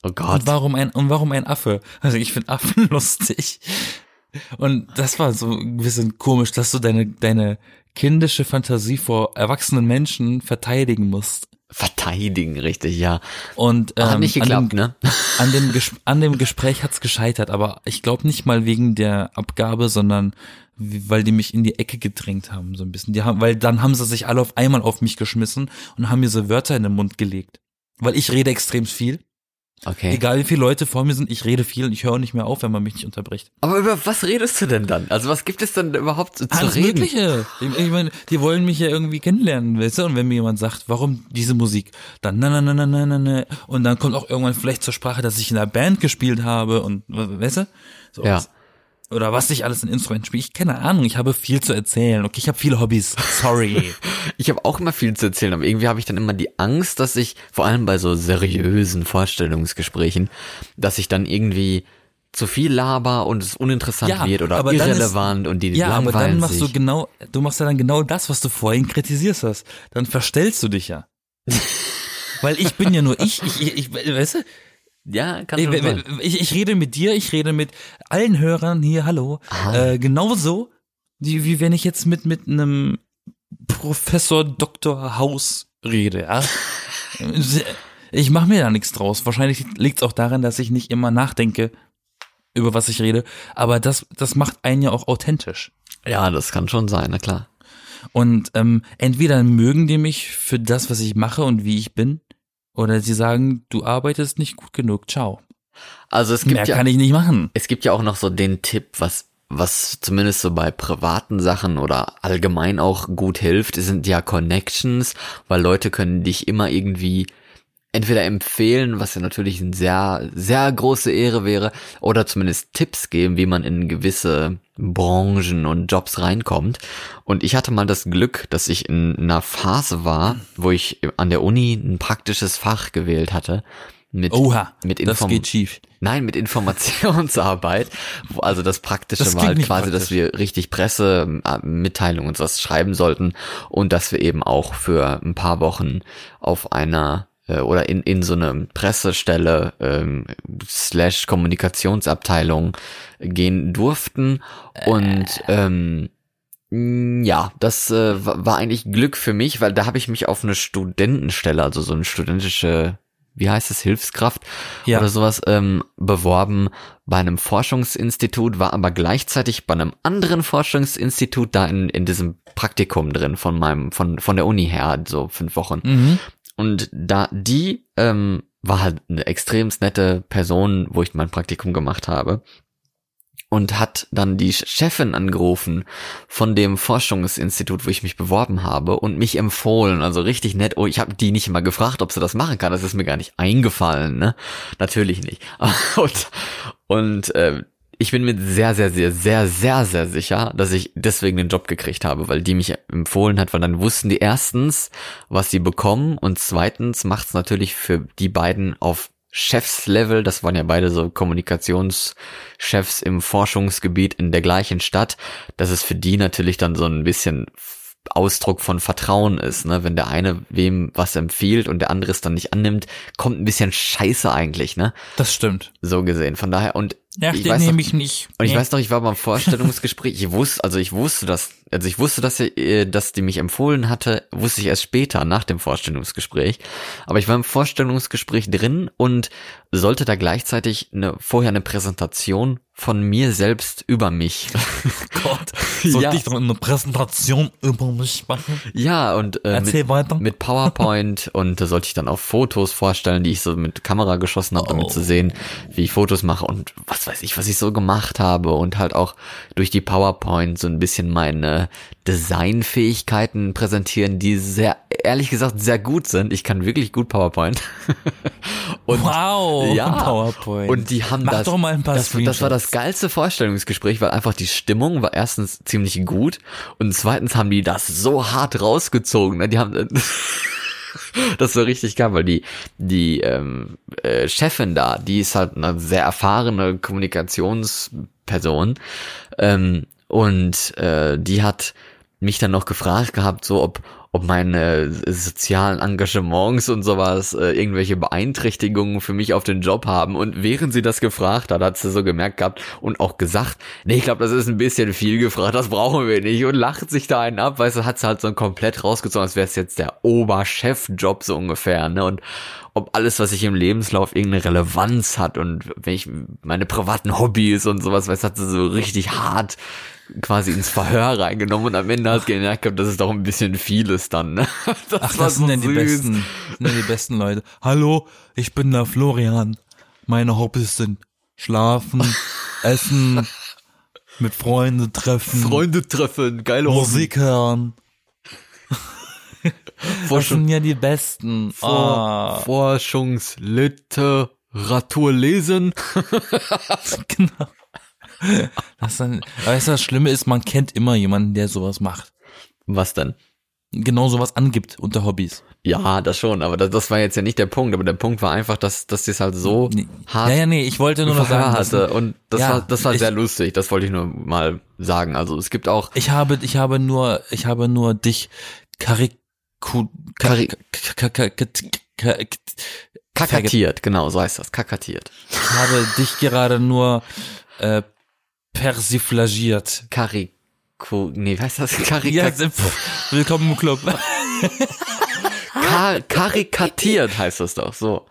Oh Gott. Und warum ein, und warum ein Affe? Also ich finde Affen lustig. Und das war so ein bisschen komisch, dass du deine, deine kindische Fantasie vor erwachsenen Menschen verteidigen musst. Verteidigen, richtig, ja. Und ähm, Hat nicht an dem, geklappt, ne? an dem, Ges an dem Gespräch hat's gescheitert, aber ich glaube nicht mal wegen der Abgabe, sondern weil die mich in die Ecke gedrängt haben, so ein bisschen. Die haben, weil dann haben sie sich alle auf einmal auf mich geschmissen und haben mir so Wörter in den Mund gelegt. Weil ich rede extrem viel. Okay. Egal wie viele Leute vor mir sind, ich rede viel und ich höre nicht mehr auf, wenn man mich nicht unterbricht. Aber über was redest du denn dann? Also was gibt es denn überhaupt zu Alles reden? Mögliche. Ich, ich meine, die wollen mich ja irgendwie kennenlernen, weißt du? Und wenn mir jemand sagt, warum diese Musik, dann na na na na na na na und dann kommt auch irgendwann vielleicht zur Sprache, dass ich in einer Band gespielt habe und weißt du? So, Ja. Oder was ich alles in Instrumenten spiele. Ich keine Ahnung, ich habe viel zu erzählen. Okay, ich habe viele Hobbys. Sorry. Ich habe auch immer viel zu erzählen, aber irgendwie habe ich dann immer die Angst, dass ich, vor allem bei so seriösen Vorstellungsgesprächen, dass ich dann irgendwie zu viel laber und es uninteressant wird oder aber dann ist- irrelevant und die Ja, aber langweilen dann machst sich. du genau, du machst ja dann genau das, was du vorhin kritisierst hast. Dann verstellst du dich ja. Weil ich bin ja nur ich, ich, ich, ich weißt du, ja, kann Ich, sein. ich, ich rede mit dir, ich rede mit allen Hörern hier, hallo. Äh, genauso, wie, wie wenn ich jetzt mit, mit einem Professor Dr. Haus rede, ja. Ich mache mir da nichts draus. Wahrscheinlich liegt es auch daran, dass ich nicht immer nachdenke, über was ich rede. Aber das, das macht einen ja auch authentisch. Ja, das kann schon sein, na klar. Und ähm, entweder mögen die mich für das, was ich mache und wie ich bin, oder sie sagen, du arbeitest nicht gut genug, ciao. Also es gibt Mehr ja, kann ich nicht machen. es gibt ja auch noch so den Tipp, was was zumindest so bei privaten Sachen oder allgemein auch gut hilft, sind ja Connections, weil Leute können dich immer irgendwie entweder empfehlen, was ja natürlich eine sehr, sehr große Ehre wäre, oder zumindest Tipps geben, wie man in gewisse Branchen und Jobs reinkommt. Und ich hatte mal das Glück, dass ich in einer Phase war, wo ich an der Uni ein praktisches Fach gewählt hatte. Mit, Oha, mit das Inform geht schief. Nein, mit Informationsarbeit. Wo also das Praktische Das war halt quasi, dass praktisch. wir richtig Pressemitteilungen und sowas schreiben sollten und dass wir eben auch für ein paar Wochen auf einer äh, oder in, in so eine Pressestelle ähm, slash Kommunikationsabteilung gehen durften und ähm, Mm, Ja, das äh, wa- war eigentlich Glück für mich, weil da habe ich mich auf eine Studentenstelle, also so eine studentische, wie heißt es, Hilfskraft Ja. oder sowas, ähm, beworben bei einem Forschungsinstitut, war aber gleichzeitig bei einem anderen Forschungsinstitut da in, in diesem Praktikum drin von meinem, von, von der Uni her, so fünf Wochen. Mhm. Und da die ähm, war halt eine extrem nette Person, wo ich mein Praktikum gemacht habe. Und hat dann die Chefin angerufen von dem Forschungsinstitut, wo ich mich beworben habe und mich empfohlen. Also richtig nett. Oh, ich habe die nicht mal gefragt, ob sie das machen kann. Das ist mir gar nicht eingefallen, ne? Natürlich nicht. Und, und äh, ich bin mir sehr, sehr, sehr, sehr, sehr, sehr sicher, dass ich deswegen den Job gekriegt habe, weil die mich empfohlen hat, weil dann wussten die erstens, was sie bekommen und zweitens macht es natürlich für die beiden auf Chefslevel, das waren ja beide so Kommunikationschefs im Forschungsgebiet in der gleichen Stadt, dass es für die natürlich dann so ein bisschen Ausdruck von Vertrauen ist, ne? Wenn der eine wem was empfiehlt und der andere es dann nicht annimmt, kommt ein bisschen Scheiße eigentlich, ne? Das stimmt. So gesehen. Von daher und Ja, ich den weiß noch, nehme ich nicht. und ich Nee. weiß noch, ich war beim Vorstellungsgespräch, ich wusste, also ich wusste, dass also ich wusste, dass, sie, äh, dass die mich empfohlen hatte, wusste ich erst später, nach dem Vorstellungsgespräch. Aber ich war im Vorstellungsgespräch drin und sollte da gleichzeitig eine, vorher eine Präsentation von mir selbst über mich. Gott, soll Ja. ich doch eine Präsentation über mich machen? Ja, und äh, Erzähl mit, weiter. mit PowerPoint und da sollte ich dann auch Fotos vorstellen, die ich so mit Kamera geschossen habe, damit Oh. zu sehen, wie ich Fotos mache und was weiß ich, was ich so gemacht habe und halt auch durch die PowerPoint so ein bisschen meine Designfähigkeiten präsentieren, die sehr, ehrlich gesagt, sehr gut sind. Ich kann wirklich gut PowerPoint. und wow, ja, PowerPoint. Und die haben Mach das. doch mal ein paar das, das war das Screenshots. geilste Vorstellungsgespräch, weil einfach die Stimmung war erstens ziemlich gut und zweitens haben die das so hart rausgezogen. ne? Die haben das war richtig geil, weil die die ähm, äh, Chefin da, die ist halt eine sehr erfahrene Kommunikationsperson ähm, und äh, die hat mich dann noch gefragt gehabt, so ob ob meine sozialen Engagements und sowas äh, irgendwelche Beeinträchtigungen für mich auf den Job haben. Und während sie das gefragt hat, hat sie so gemerkt gehabt und auch gesagt, nee, ich glaube, das ist ein bisschen viel gefragt, das brauchen wir nicht. Und lacht sich da einen ab, weißt du, hat sie halt so komplett rausgezogen, als wäre es jetzt der Oberchefjob so ungefähr, ne? Und ob alles, was ich im Lebenslauf irgendeine Relevanz hat und wenn ich meine privaten Hobbys und sowas, weißt du, hat sie so richtig hart quasi ins Verhör reingenommen und am Ende hat gemerkt, das ist doch ein bisschen vieles dann. Ne? Das Ach, das sind so ja die süß. besten, sind ja die besten Leute. Hallo, ich bin der Florian. Meine Hobbys sind schlafen, essen, mit Freunden treffen, Freunde treffen, geile Musik hören. Vor, Das sind ja die besten. vor, Ah, Forschungsliteratur lesen. genau. Das dann, weißt du, das Schlimme ist, man kennt immer jemanden, der sowas macht. Was denn? Genau sowas angibt unter Hobbys. Ja, das schon, aber das, das war jetzt ja nicht der Punkt, aber der Punkt war einfach, dass, dass die es halt so Nee. hart Ja, ja, nee, ich wollte nur noch sagen, hatte und das Ja, war das war ich- sehr lustig, das wollte ich nur mal sagen. Also es gibt auch ich habe, ich habe nur, ich habe nur dich kariku, Kari- ka- ka- ka- ka- ka- kakatiert, genau, so heißt das, kakatiert. Ich habe dich gerade nur äh, persiflagiert. Kariku, nee, wie heißt das? Kari Ja, willkommen im Club. Kar karikatiert heißt das doch, so.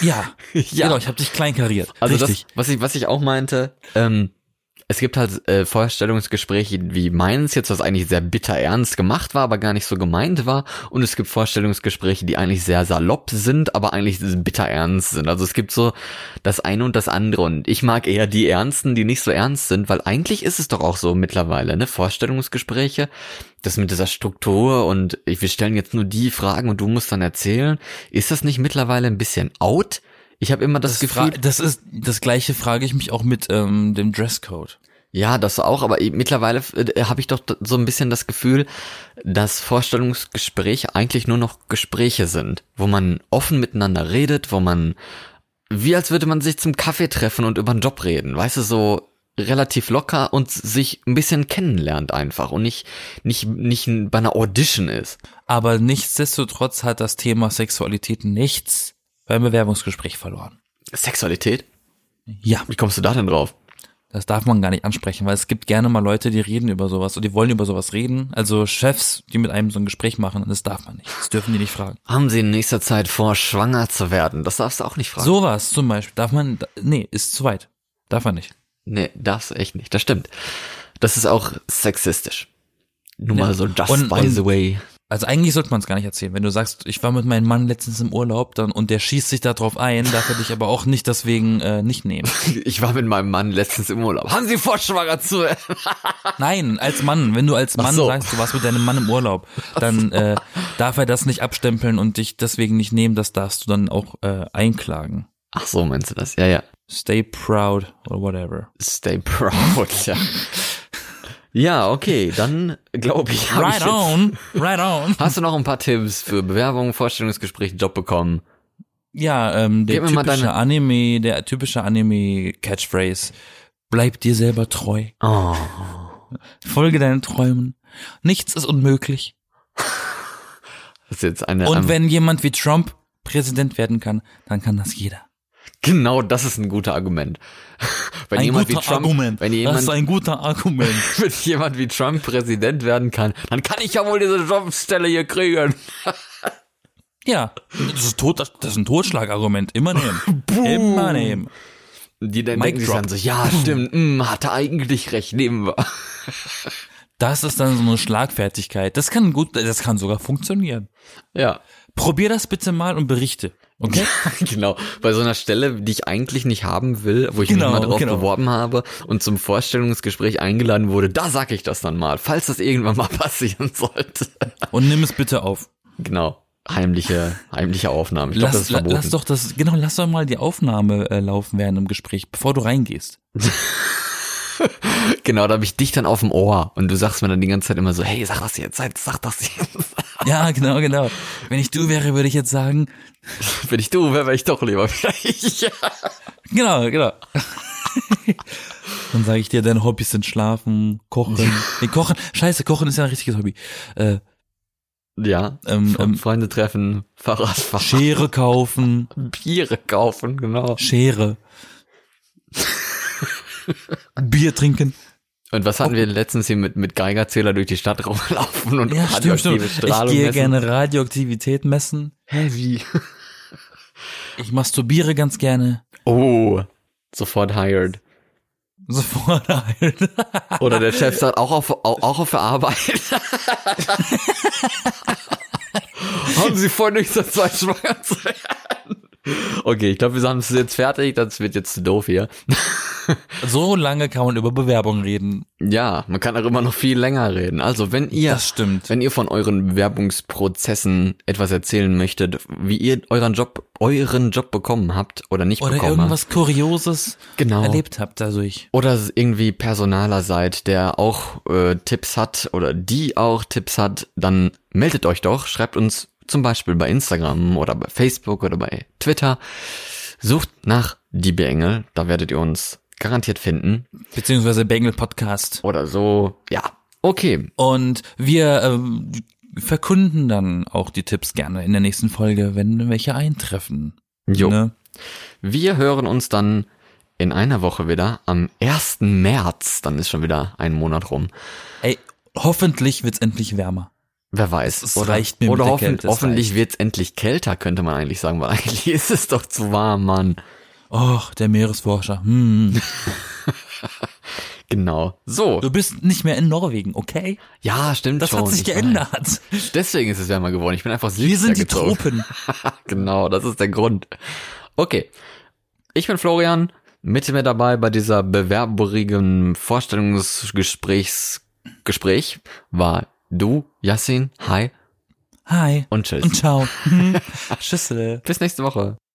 Ja, Ja. genau, ich habe dich kleinkariert. Also Richtig. das, was ich, was ich auch meinte, ähm, es gibt halt äh, Vorstellungsgespräche wie meins jetzt, was eigentlich sehr bitter ernst gemacht war, aber gar nicht so gemeint war. Und es gibt Vorstellungsgespräche, die eigentlich sehr salopp sind, aber eigentlich bitter ernst sind. Also es gibt so das eine und das andere. Und ich mag eher die Ernsten, die nicht so ernst sind, weil eigentlich ist es doch auch so mittlerweile, ne? Vorstellungsgespräche, das mit dieser Struktur und wir stellen jetzt nur die Fragen und du musst dann erzählen. Ist das nicht mittlerweile ein bisschen out? Ich habe immer das, Das, Gefühl, das ist das gleiche frage ich mich auch mit ähm, dem Dresscode. Ja, das auch, aber mittlerweile äh, habe ich doch so ein bisschen das Gefühl, dass Vorstellungsgespräche eigentlich nur noch Gespräche sind, wo man offen miteinander redet, wo man wie als würde man sich zum Kaffee treffen und über den Job reden, weißt du, so relativ locker und sich ein bisschen kennenlernt einfach und nicht nicht nicht bei einer Audition ist. Aber nichtsdestotrotz hat das Thema Sexualität nichts beim Bewerbungsgespräch verloren. Sexualität? Ja, Wie kommst du da denn drauf? das darf man gar nicht ansprechen, weil es gibt gerne mal Leute, die reden über sowas und die wollen über sowas reden. Also Chefs, die mit einem so ein Gespräch machen, das darf man nicht. Das dürfen die nicht fragen. Haben Sie in nächster Zeit vor, schwanger zu werden? Das darfst du auch nicht fragen. Sowas zum Beispiel darf man, nee, ist zu weit. Darf man nicht. Nee, darfst du echt nicht. Das stimmt. Das ist auch sexistisch. Nur Ja. mal so just Und- by und- the way. Also eigentlich sollte man es gar nicht erzählen. Wenn du sagst, ich war mit meinem Mann letztens im Urlaub dann und der schießt sich da drauf ein, darf er dich aber auch nicht deswegen äh, nicht nehmen. Ich war mit meinem Mann letztens im Urlaub. Haben Sie vor, schwanger zu werden? Nein, als Mann. Wenn du als Mann so. sagst, du warst mit deinem Mann im Urlaub, dann äh, darf er das nicht abstempeln und dich deswegen nicht nehmen. Das darfst du dann auch äh, einklagen. Ach so, meinst du das? Ja, ja. Stay proud or whatever. Stay proud, ja. Ja, okay, dann glaube ich, ich Right jetzt, on, right on. Hast du noch ein paar Tipps für Bewerbung, Vorstellungsgespräch, Job bekommen? Ja, ähm, der typische Anime, der typische Anime-Catchphrase. Bleib dir selber treu. Oh, Folge deinen Träumen. Nichts ist unmöglich. das ist jetzt eine. Und wenn jemand wie Trump Präsident werden kann, dann kann das jeder. Genau, das ist ein guter Argument. wenn ein jemand wie guter Trump, Argument. wenn das jemand, ist ein guter Argument. wenn jemand wie Trump Präsident werden kann, dann kann ich ja wohl diese Jobstelle hier kriegen. ja, das ist, tot, das ist ein Totschlagargument. Immer nehmen. Immer nehmen. Die dann Mic denken sich dann so, ja, stimmt, mh, hatte eigentlich recht, nehmen wir. Das ist dann so eine Schlagfertigkeit. Das kann gut, das kann sogar funktionieren. Ja. Probier das bitte mal und berichte. Okay? genau, bei so einer Stelle, die ich eigentlich nicht haben will, wo ich Genau, mich mal drauf genau. beworben habe und zum Vorstellungsgespräch eingeladen wurde, da sag ich das dann mal, falls das irgendwann mal passieren sollte. Und nimm es bitte auf. genau, heimliche, heimliche Aufnahme. Ich glaube, das Lass, ist verboten. lass doch das, genau, lass doch mal die Aufnahme äh, laufen während dem Gespräch, bevor du reingehst. genau, da habe ich dich dann auf dem Ohr und du sagst mir dann die ganze Zeit immer so, hey, sag das jetzt, sag das jetzt. Ja, genau, genau. Wenn ich du wäre, würde ich jetzt sagen, Wenn ich du wäre, wäre ich doch lieber ja. genau, genau. Dann sage ich dir, deine Hobbys sind Schlafen, Kochen. Nee, Kochen, scheiße, Kochen ist ja ein richtiges Hobby. Äh, ja, Ähm, ähm, Freunde treffen, Fahrradfahren, Schere kaufen, Biere kaufen, genau. Schere. Bier trinken. Und was hatten wir letztens hier mit, mit Geigerzähler durch die Stadt rumlaufen und Ja, stimmt, radioaktive stimmt. Ich Strahlung gehe messen? gerne Radioaktivität messen. Hä, wie? Ich masturbiere ganz gerne. Oh, sofort hired. Sofort halt. Oder der Chef sagt, auch auf, auch, auch auf der Arbeit. Haben Sie vor, nicht so zwei schwanger zu werden? Okay, ich glaube, wir haben es jetzt fertig. Das wird jetzt zu doof hier. So lange kann man über Bewerbung reden. Ja, man kann auch immer noch viel länger reden. Also, wenn ihr, Das stimmt. wenn ihr von euren Bewerbungsprozessen etwas erzählen möchtet, wie ihr euren Job, euren Job bekommen habt oder nicht Oder bekommen irgendwas Kurioses Genau. erlebt habt dadurch. Oder irgendwie Personaler seid, der auch äh, Tipps hat oder die auch Tipps hat, dann meldet euch doch, schreibt uns zum Beispiel bei Instagram oder bei Facebook oder bei Twitter. Sucht nach die Engel, da werdet ihr uns garantiert finden. Beziehungsweise Bengel Podcast. Oder so, ja. Okay, Und wir ähm, verkunden dann auch die Tipps gerne in der nächsten Folge, wenn welche eintreffen. Jo. Ne? wir hören uns dann in einer Woche wieder am 1. März, dann ist schon wieder ein Monat rum. Ey, hoffentlich wird's endlich wärmer. Wer weiß. Es oder reicht mir oder der hoffen, Kälte, es hoffentlich reicht. wird's endlich kälter, könnte man eigentlich sagen, weil eigentlich ist es doch zu warm, Mann. Och, der Meeresforscher. Hm. Genau. So. Du bist nicht mehr in Norwegen, okay? Ja, stimmt Das schon. hat sich ich geändert. weiß. Deswegen ist es wärmer geworden. Ich bin einfach Wir sind die gezogen. Tropen. genau, das ist der Grund. Okay. Ich bin Florian, mit mir dabei bei dieser bewerberigen Vorstellungsgesprächs Gespräch war du, Yassin, hi Hi. und tschüss. Und ciao. Tschüssel. Bis nächste Woche.